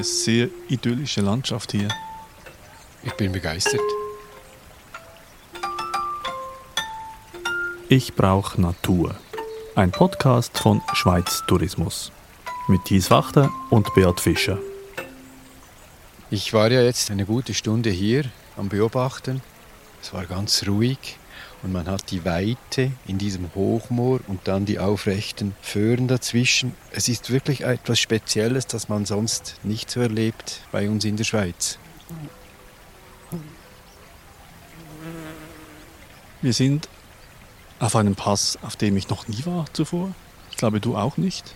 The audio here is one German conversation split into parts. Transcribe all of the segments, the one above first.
eine sehr idyllische Landschaft hier. Ich bin begeistert. Ich brauche Natur. Ein Podcast von Schweiz Tourismus. Mit Thies Wachter und Beat Fischer. Ich war ja jetzt eine gute Stunde hier am Beobachten. Es war ganz ruhig und man hat die Weite in diesem Hochmoor und dann die aufrechten Föhren dazwischen. Es ist wirklich etwas Spezielles, das man sonst nicht so erlebt bei uns in der Schweiz. Wir sind auf einem Pass, auf dem ich noch nie war zuvor. Ich glaube, du auch nicht.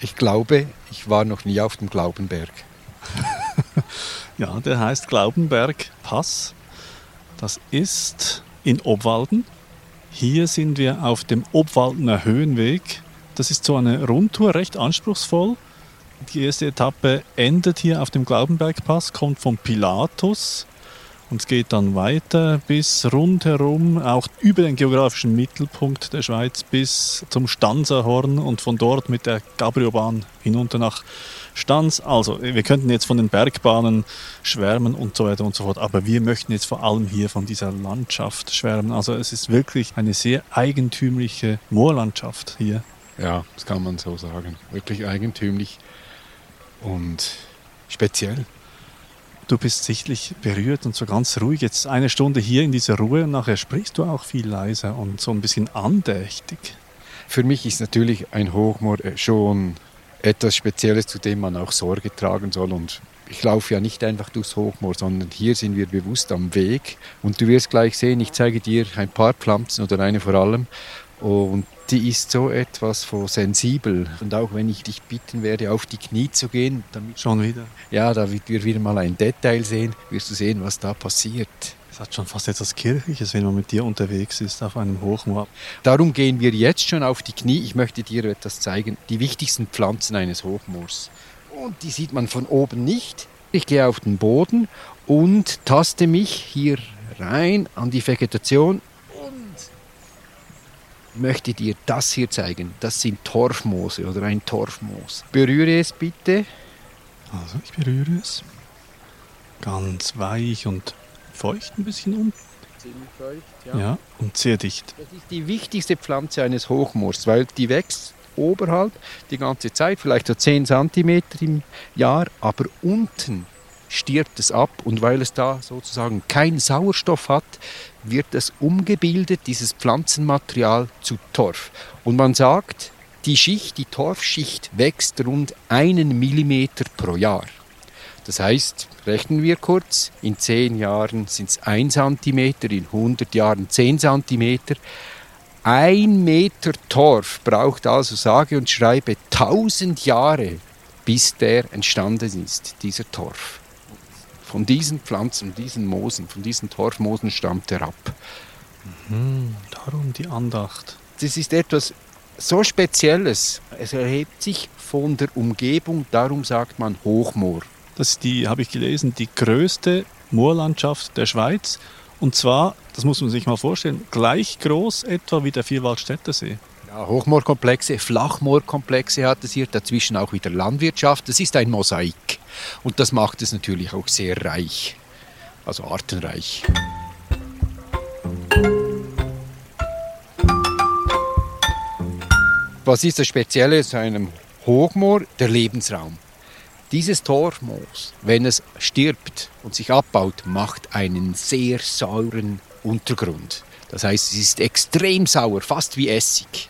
Ich glaube, ich war noch nie auf dem Glaubenberg. ja, der heißt Glaubenberg Pass. Das ist in Obwalden. Hier sind wir auf dem Obwaldener Höhenweg. Das ist so eine Rundtour, recht anspruchsvoll. Die erste Etappe endet hier auf dem Glaubenbergpass, kommt von Pilatus und es geht dann weiter bis rundherum, auch über den geografischen Mittelpunkt der Schweiz bis zum Stanzerhorn und von dort mit der Gabriobahn hinunter nach Stanz. Also, wir könnten jetzt von den Bergbahnen schwärmen und so weiter und so fort, aber wir möchten jetzt vor allem hier von dieser Landschaft schwärmen. Also, es ist wirklich eine sehr eigentümliche Moorlandschaft hier. Ja, das kann man so sagen. Wirklich eigentümlich und speziell. Du bist sichtlich berührt und so ganz ruhig. Jetzt eine Stunde hier in dieser Ruhe und nachher sprichst du auch viel leiser und so ein bisschen andächtig. Für mich ist natürlich ein Hochmoor äh, schon etwas Spezielles, zu dem man auch Sorge tragen soll. Und ich laufe ja nicht einfach durchs Hochmoor, sondern hier sind wir bewusst am Weg. Und du wirst gleich sehen, ich zeige dir ein paar Pflanzen oder eine vor allem. Und die ist so etwas von sensibel. Und auch wenn ich dich bitten werde, auf die Knie zu gehen, damit schon wieder. Ja, damit wir wieder mal ein Detail sehen, wirst du sehen, was da passiert. Es hat schon fast etwas Kirchliches, wenn man mit dir unterwegs ist auf einem Hochmoor. Darum gehen wir jetzt schon auf die Knie. Ich möchte dir etwas zeigen. Die wichtigsten Pflanzen eines Hochmoors. Und die sieht man von oben nicht. Ich gehe auf den Boden und taste mich hier rein an die Vegetation möchte dir das hier zeigen. Das sind Torfmoose oder ein Torfmoos. Berühre es bitte. Also ich berühre es. Ganz weich und feucht ein bisschen um. Ziemlich feucht, ja. Ja, und sehr dicht. Das ist die wichtigste Pflanze eines Hochmoors, weil die wächst oberhalb die ganze Zeit, vielleicht so 10 cm im Jahr, aber unten stirbt es ab und weil es da sozusagen keinen Sauerstoff hat, wird es umgebildet, dieses Pflanzenmaterial, zu Torf. Und man sagt, die Schicht, die Torfschicht wächst rund einen Millimeter pro Jahr. Das heißt, rechnen wir kurz, in 10 Jahren sind es 1 cm, in 100 Jahren 10 cm. Ein Meter Torf braucht also sage und schreibe 1000 Jahre, bis der entstanden ist, dieser Torf. Von diesen Pflanzen, diesen Moosen, von diesen Torfmoosen stammt er ab. Mhm, darum die Andacht. Das ist etwas so Spezielles. Es erhebt sich von der Umgebung, darum sagt man Hochmoor. Das ist die, habe ich gelesen, die größte Moorlandschaft der Schweiz. Und zwar, das muss man sich mal vorstellen, gleich groß etwa wie der Vierwaldstätter See. Ja, Hochmoorkomplexe, Flachmoorkomplexe hat es hier, dazwischen auch wieder Landwirtschaft. Das ist ein Mosaik. Und das macht es natürlich auch sehr reich, also artenreich. Was ist das Spezielle zu einem Hochmoor? Der Lebensraum. Dieses Torfmoos, wenn es stirbt und sich abbaut, macht einen sehr sauren Untergrund. Das heißt, es ist extrem sauer, fast wie Essig.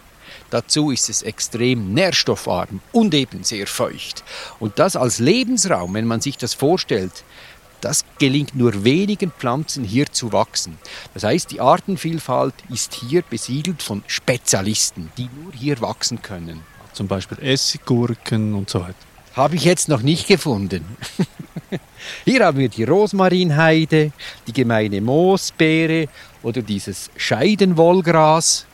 Dazu ist es extrem nährstoffarm und eben sehr feucht. Und das als Lebensraum, wenn man sich das vorstellt, das gelingt nur wenigen Pflanzen hier zu wachsen. Das heißt, die Artenvielfalt ist hier besiedelt von Spezialisten, die nur hier wachsen können. Zum Beispiel Essiggurken und so weiter. Habe ich jetzt noch nicht gefunden. Hier haben wir die Rosmarinheide, die gemeine Moosbeere oder dieses Scheidenwollgras.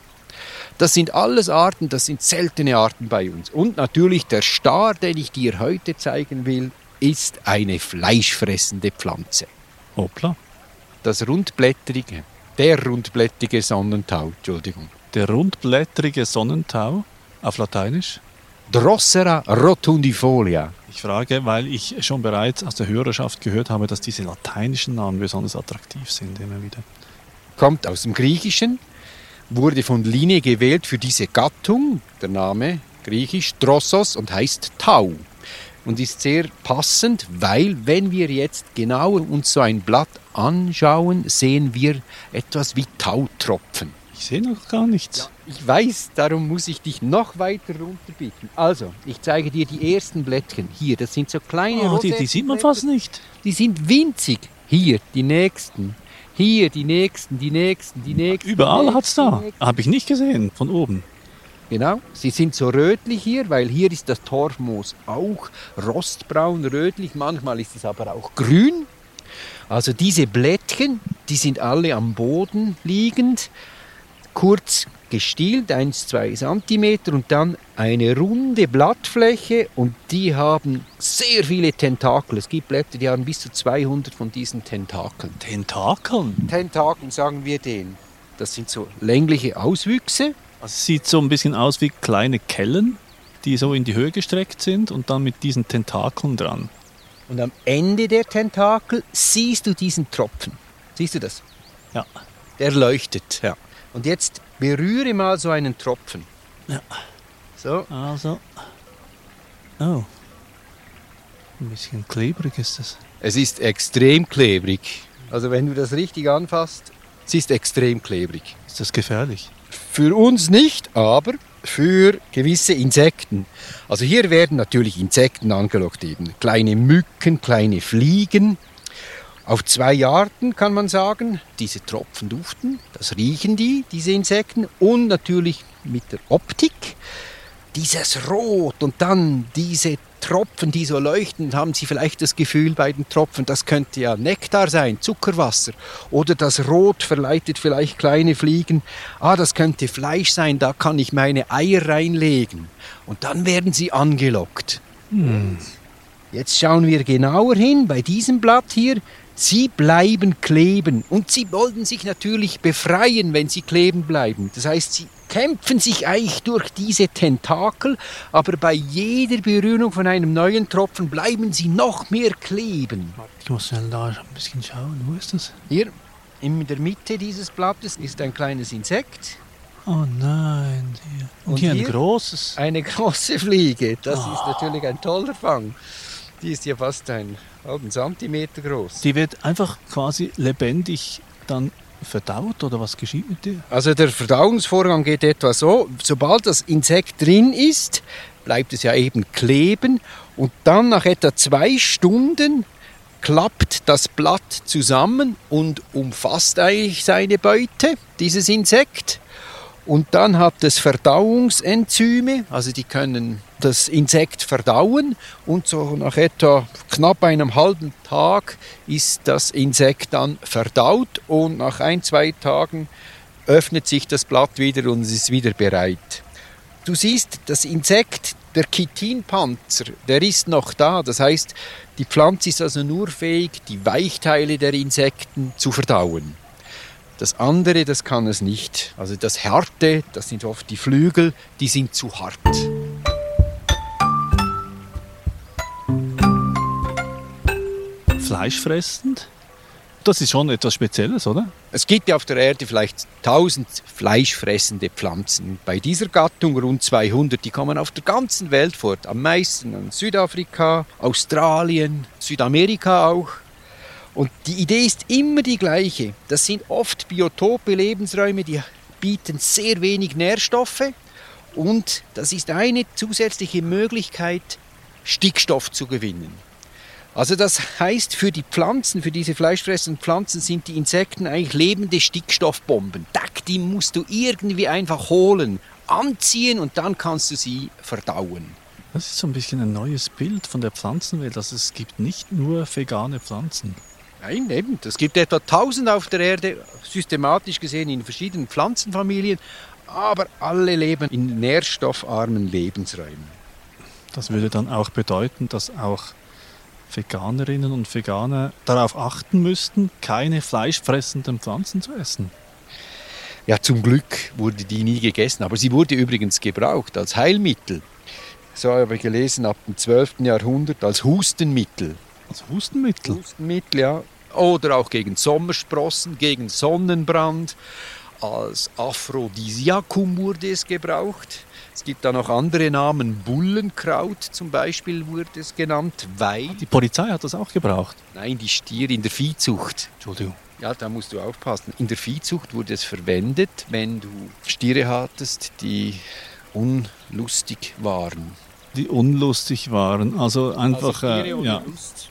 Das sind alles Arten, das sind seltene Arten bei uns. Und natürlich der Star, den ich dir heute zeigen will, ist eine fleischfressende Pflanze. Hoppla. Das rundblättrige, der rundblättrige Sonnentau, Entschuldigung. Der rundblättrige Sonnentau auf Lateinisch? Drossera rotundifolia. Ich frage, weil ich schon bereits aus der Hörerschaft gehört habe, dass diese lateinischen Namen besonders attraktiv sind immer wieder. Kommt aus dem Griechischen, wurde von Linne gewählt für diese Gattung, der Name griechisch Drossos und heißt Tau. Und ist sehr passend, weil wenn wir jetzt genauer uns so ein Blatt anschauen, sehen wir etwas wie Tautropfen. Ich sehe noch gar nichts. Ja, ich weiß, darum muss ich dich noch weiter runterbitten. Also, ich zeige dir die ersten Blättchen. Hier, das sind so kleine oh, die, die sieht man fast nicht. Die sind winzig. Hier, die nächsten. Hier, die nächsten, die nächsten, die nächsten. Überall hat es da. Habe ich nicht gesehen, von oben. Genau, sie sind so rötlich hier, weil hier ist das Torfmoos auch rostbraun, rötlich, manchmal ist es aber auch grün. Also diese Blättchen, die sind alle am Boden liegend kurz gestielt, 1-2 cm und dann eine runde Blattfläche und die haben sehr viele Tentakel. Es gibt Blätter, die haben bis zu 200 von diesen Tentakeln. Tentakeln? Tentakeln sagen wir denen. Das sind so längliche Auswüchse. Also es sieht so ein bisschen aus wie kleine Kellen, die so in die Höhe gestreckt sind und dann mit diesen Tentakeln dran. Und am Ende der Tentakel siehst du diesen Tropfen. Siehst du das? Ja. Der leuchtet, ja. Und jetzt berühre mal so einen Tropfen. Ja. So. Also. Oh. Ein bisschen klebrig ist es. Es ist extrem klebrig. Also wenn du das richtig anfasst, es ist extrem klebrig. Ist das gefährlich? Für uns nicht, aber für gewisse Insekten. Also hier werden natürlich Insekten angelockt, eben kleine Mücken, kleine Fliegen, auf zwei Arten kann man sagen, diese Tropfen duften, das riechen die, diese Insekten, und natürlich mit der Optik. Dieses Rot und dann diese Tropfen, die so leuchten, haben Sie vielleicht das Gefühl bei den Tropfen, das könnte ja Nektar sein, Zuckerwasser. Oder das Rot verleitet vielleicht kleine Fliegen, ah, das könnte Fleisch sein, da kann ich meine Eier reinlegen. Und dann werden sie angelockt. Hm. Jetzt schauen wir genauer hin bei diesem Blatt hier. Sie bleiben kleben und sie wollen sich natürlich befreien, wenn sie kleben bleiben. Das heißt, sie kämpfen sich eigentlich durch diese Tentakel, aber bei jeder Berührung von einem neuen Tropfen bleiben sie noch mehr kleben. Ich muss schnell da ein bisschen schauen. Wo ist das? Hier in der Mitte dieses Blattes ist ein kleines Insekt. Oh nein. Hier. Und, und hier, hier, ein großes. Eine große Fliege. Das oh. ist natürlich ein toller Fang. Die ist ja fast ein halben Zentimeter groß. Die wird einfach quasi lebendig dann verdaut oder was geschieht mit dir? Also der Verdauungsvorgang geht etwa so, sobald das Insekt drin ist, bleibt es ja eben kleben und dann nach etwa zwei Stunden klappt das Blatt zusammen und umfasst eigentlich seine Beute, dieses Insekt. Und dann hat es Verdauungsenzyme, also die können das Insekt verdauen und so nach etwa knapp einem halben Tag ist das Insekt dann verdaut und nach ein, zwei Tagen öffnet sich das Blatt wieder und es ist wieder bereit. Du siehst, das Insekt, der Chitinpanzer, der ist noch da. Das heißt, die Pflanze ist also nur fähig, die Weichteile der Insekten zu verdauen. Das andere, das kann es nicht. Also das Härte, das sind oft die Flügel, die sind zu hart. Fleischfressend? Das ist schon etwas Spezielles, oder? Es gibt ja auf der Erde vielleicht 1000 fleischfressende Pflanzen. Bei dieser Gattung rund 200. Die kommen auf der ganzen Welt vor. Am meisten in Südafrika, Australien, Südamerika auch. Und die Idee ist immer die gleiche. Das sind oft Biotope, Lebensräume, die bieten sehr wenig Nährstoffe. Und das ist eine zusätzliche Möglichkeit, Stickstoff zu gewinnen. Also das heißt, für die Pflanzen, für diese fleischfressenden Pflanzen sind die Insekten eigentlich lebende Stickstoffbomben. Die musst du irgendwie einfach holen, anziehen und dann kannst du sie verdauen. Das ist so ein bisschen ein neues Bild von der Pflanzenwelt. Also es gibt nicht nur vegane Pflanzen. Nein, eben. Es gibt etwa 1000 auf der Erde, systematisch gesehen in verschiedenen Pflanzenfamilien, aber alle leben in nährstoffarmen Lebensräumen. Das würde dann auch bedeuten, dass auch Veganerinnen und Veganer darauf achten müssten, keine fleischfressenden Pflanzen zu essen. Ja, zum Glück wurde die nie gegessen, aber sie wurde übrigens gebraucht als Heilmittel. so habe ich gelesen, ab dem 12. Jahrhundert als Hustenmittel. Als Hustenmittel? Hustenmittel, ja. Oder auch gegen Sommersprossen, gegen Sonnenbrand. Als Aphrodisiakum wurde es gebraucht. Es gibt da noch andere Namen. Bullenkraut zum Beispiel wurde es genannt. Weil. Die Polizei hat das auch gebraucht? Nein, die Stiere in der Viehzucht. Entschuldigung. Ja, da musst du aufpassen. In der Viehzucht wurde es verwendet, wenn du Stiere hattest, die unlustig waren. Die unlustig waren. Also einfach. Also Stiere äh, ja, Lust.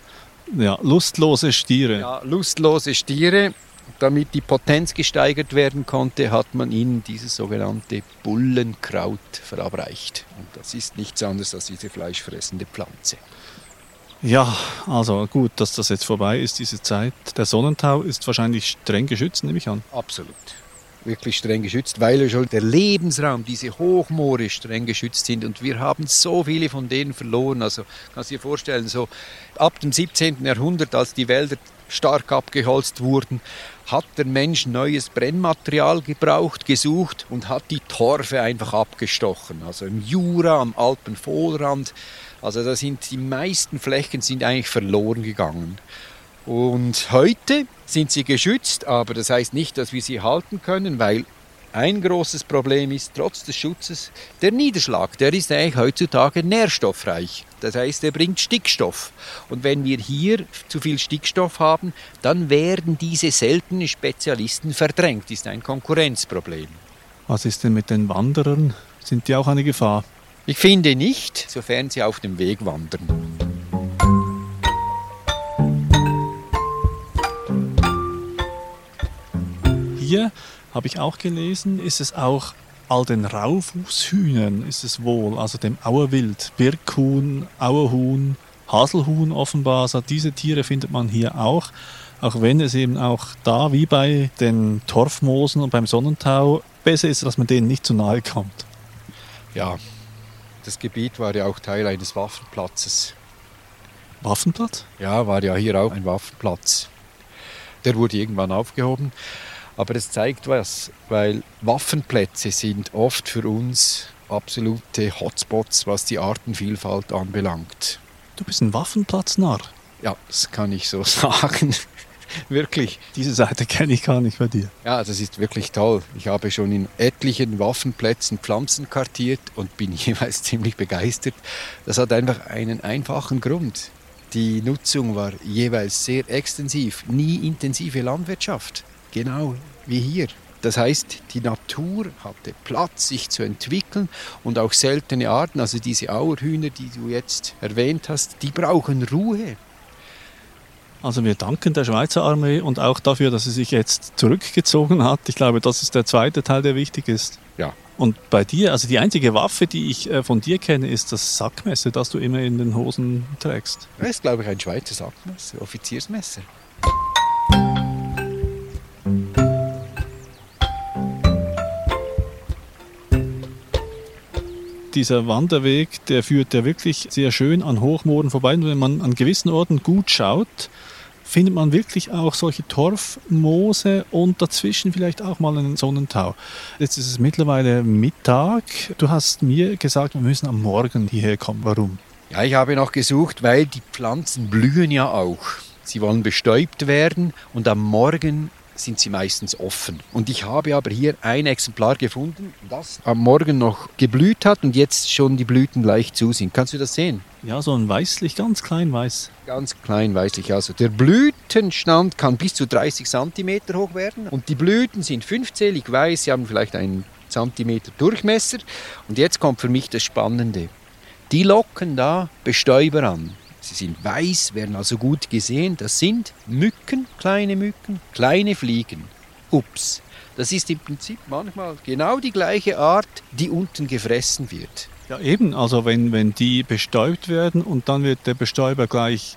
Ja, lustlose Stiere. Ja, lustlose Stiere. Damit die Potenz gesteigert werden konnte, hat man ihnen dieses sogenannte Bullenkraut verabreicht. Und das ist nichts anderes als diese fleischfressende Pflanze. Ja, also gut, dass das jetzt vorbei ist, diese Zeit. Der Sonnentau ist wahrscheinlich streng geschützt, nehme ich an. Absolut. Wirklich streng geschützt, weil schon der Lebensraum, diese Hochmoore streng geschützt sind. Und wir haben so viele von denen verloren. Also kannst du dir vorstellen, so ab dem 17. Jahrhundert, als die Wälder stark abgeholzt wurden, hat der Mensch neues Brennmaterial gebraucht, gesucht und hat die Torfe einfach abgestochen. Also im Jura, am Alpenvorrand. Also da sind die meisten Flächen sind eigentlich verloren gegangen. Und heute sind sie geschützt, aber das heißt nicht, dass wir sie halten können, weil ein großes Problem ist, trotz des Schutzes, der Niederschlag, der ist eigentlich heutzutage nährstoffreich. Das heißt, er bringt Stickstoff. Und wenn wir hier zu viel Stickstoff haben, dann werden diese seltenen Spezialisten verdrängt. Das ist ein Konkurrenzproblem. Was ist denn mit den Wanderern? Sind die auch eine Gefahr? Ich finde nicht, sofern sie auf dem Weg wandern. Hier habe ich auch gelesen, ist es auch all den Raufußhühnern ist es wohl, also dem Auerwild, Birkhuhn, Auerhuhn, Haselhuhn offenbar, also diese Tiere findet man hier auch, auch wenn es eben auch da wie bei den Torfmoosen und beim Sonnentau besser ist, dass man denen nicht zu nahe kommt. Ja, das Gebiet war ja auch Teil eines Waffenplatzes. Waffenplatz? Ja, war ja hier auch ein Waffenplatz. Der wurde irgendwann aufgehoben. Aber es zeigt was, weil Waffenplätze sind oft für uns absolute Hotspots, was die Artenvielfalt anbelangt. Du bist ein Waffenplatznarr. Ja, das kann ich so sagen. wirklich. Diese Seite kenne ich gar nicht bei dir. Ja, das ist wirklich toll. Ich habe schon in etlichen Waffenplätzen Pflanzen kartiert und bin jeweils ziemlich begeistert. Das hat einfach einen einfachen Grund. Die Nutzung war jeweils sehr extensiv, nie intensive Landwirtschaft. Genau wie hier. Das heißt, die Natur hatte Platz, sich zu entwickeln und auch seltene Arten, also diese Auerhühner, die du jetzt erwähnt hast, die brauchen Ruhe. Also wir danken der Schweizer Armee und auch dafür, dass sie sich jetzt zurückgezogen hat. Ich glaube, das ist der zweite Teil, der wichtig ist. Ja. Und bei dir, also die einzige Waffe, die ich äh, von dir kenne, ist das Sackmesser, das du immer in den Hosen trägst. Das ist, glaube ich, ein Schweizer Sackmesser, Offiziersmesser. Dieser Wanderweg, der führt ja wirklich sehr schön an Hochmooren vorbei. Und wenn man an gewissen Orten gut schaut, findet man wirklich auch solche Torfmoose und dazwischen vielleicht auch mal einen Sonnentau. Jetzt ist es mittlerweile Mittag. Du hast mir gesagt, wir müssen am Morgen hierher kommen. Warum? Ja, ich habe noch gesucht, weil die Pflanzen blühen ja auch. Sie wollen bestäubt werden und am Morgen sind sie meistens offen. Und ich habe aber hier ein Exemplar gefunden, das am Morgen noch geblüht hat und jetzt schon die Blüten leicht zu sind. Kannst du das sehen? Ja, so ein weißlich, ganz klein weiß. Ganz klein weißlich. Also der Blütenstand kann bis zu 30 cm hoch werden und die Blüten sind fünfzählig weiß. Sie haben vielleicht einen Zentimeter Durchmesser. Und jetzt kommt für mich das Spannende. Die locken da Bestäuber an. Sie sind weiß, werden also gut gesehen. Das sind Mücken, kleine Mücken, kleine Fliegen. Ups. Das ist im Prinzip manchmal genau die gleiche Art, die unten gefressen wird. Ja, eben. Also wenn, wenn die bestäubt werden und dann wird der Bestäuber gleich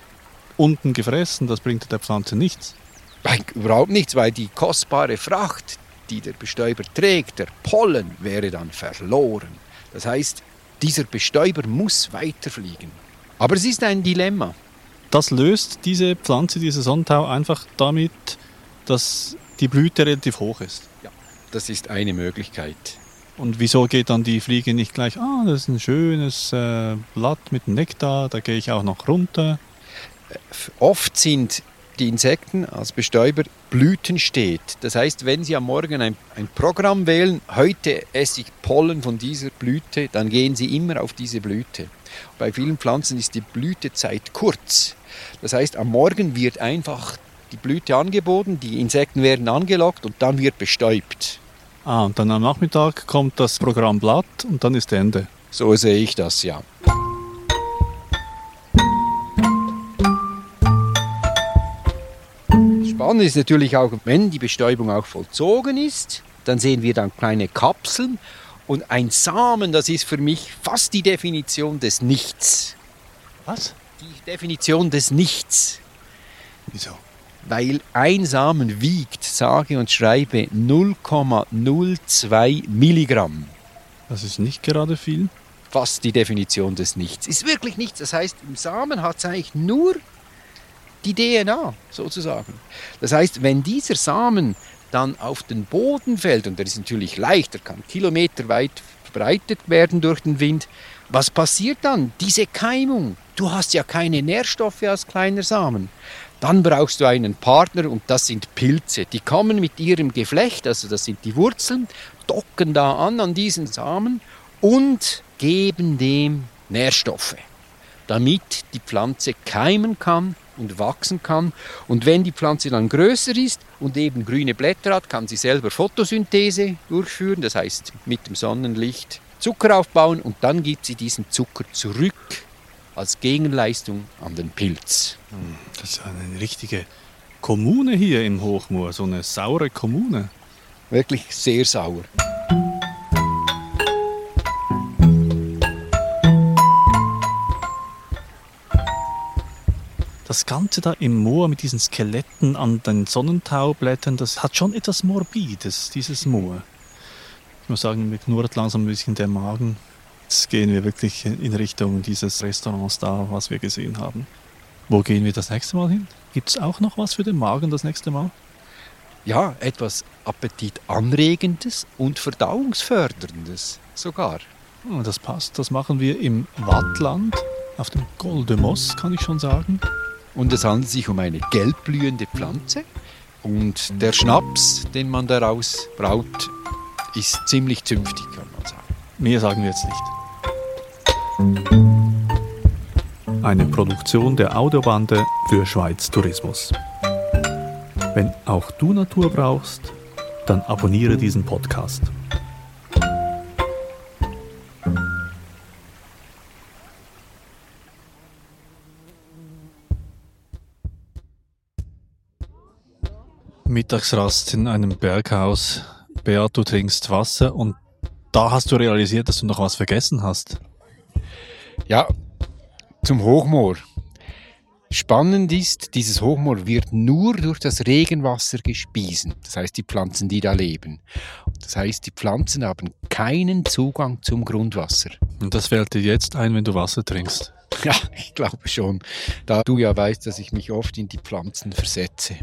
unten gefressen, das bringt der Pflanze nichts. Nein, überhaupt nichts, weil die kostbare Fracht, die der Bestäuber trägt, der Pollen, wäre dann verloren. Das heißt, dieser Bestäuber muss weiterfliegen. Aber es ist ein Dilemma. Das löst diese Pflanze, dieser Sonnentau, einfach damit, dass die Blüte relativ hoch ist. Ja, das ist eine Möglichkeit. Und wieso geht dann die Fliege nicht gleich, ah, das ist ein schönes äh, Blatt mit Nektar, da gehe ich auch noch runter? Oft sind die Insekten als Bestäuber Blüten steht. Das heißt, wenn Sie am Morgen ein, ein, Programm wählen, heute esse ich Pollen von dieser Blüte, dann gehen Sie immer auf diese Blüte. Bei vielen Pflanzen ist die Blütezeit kurz. Das heißt, am Morgen wird einfach die Blüte angeboten, die Insekten werden angelockt und dann wird bestäubt. Ah, und dann am Nachmittag kommt das Programm Blatt und dann ist Ende. So sehe ich das, ja. Spannend ist natürlich auch, wenn die Bestäubung auch vollzogen ist, dann sehen wir dann kleine Kapseln und ein Samen, das ist für mich fast die Definition des Nichts. Was? Die Definition des Nichts. Wieso? weil ein Samen wiegt, sage und schreibe, 0,02 Milligramm. Das ist nicht gerade viel. Fast die Definition des Nichts. Ist wirklich nichts. Das heißt, im Samen hat es eigentlich nur die DNA sozusagen. Das heißt, wenn dieser Samen dann auf den Boden fällt, und der ist natürlich leichter, kann kilometerweit verbreitet werden durch den Wind, was passiert dann? Diese Keimung. Du hast ja keine Nährstoffe als kleiner Samen. Dann brauchst du einen Partner und das sind Pilze. Die kommen mit ihrem Geflecht, also das sind die Wurzeln, docken da an an diesen Samen und geben dem Nährstoffe, damit die Pflanze keimen kann und wachsen kann. Und wenn die Pflanze dann größer ist und eben grüne Blätter hat, kann sie selber Photosynthese durchführen, das heißt mit dem Sonnenlicht Zucker aufbauen und dann gibt sie diesen Zucker zurück als Gegenleistung an den Pilz. Hm, das ist eine richtige Kommune hier im Hochmoor, so eine saure Kommune. Wirklich sehr sauer. Das Ganze da im Moor mit diesen Skeletten an den Sonnentaublättern, das hat schon etwas Morbides, dieses Moor. Ich muss sagen, mir knurrt langsam ein bisschen der Magen. Jetzt gehen wir wirklich in Richtung dieses Restaurants da, was wir gesehen haben. Wo gehen wir das nächste Mal hin? Gibt es auch noch was für den Magen das nächste Mal? Ja, etwas Appetitanregendes und Verdauungsförderndes sogar. Oh, das passt. Das machen wir im Wattland, auf dem Goldemos, kann ich schon sagen. Und es handelt sich um eine gelbblühende Pflanze. Und der Schnaps, den man daraus braut, ist ziemlich zünftig, kann man sagen. Mehr sagen wir jetzt nicht. Eine Produktion der Audiobande für Schweiz Tourismus. Wenn auch du Natur brauchst, dann abonniere diesen Podcast. Mittagsrast in einem Berghaus. Beat, du trinkst Wasser und da hast du realisiert, dass du noch was vergessen hast. Ja, zum Hochmoor. Spannend ist, dieses Hochmoor wird nur durch das Regenwasser gespiesen. Das heißt, die Pflanzen, die da leben. Das heißt, die Pflanzen haben keinen Zugang zum Grundwasser. Und das fällt dir jetzt ein, wenn du Wasser trinkst? Ja, ich glaube schon. Da du ja weißt, dass ich mich oft in die Pflanzen versetze.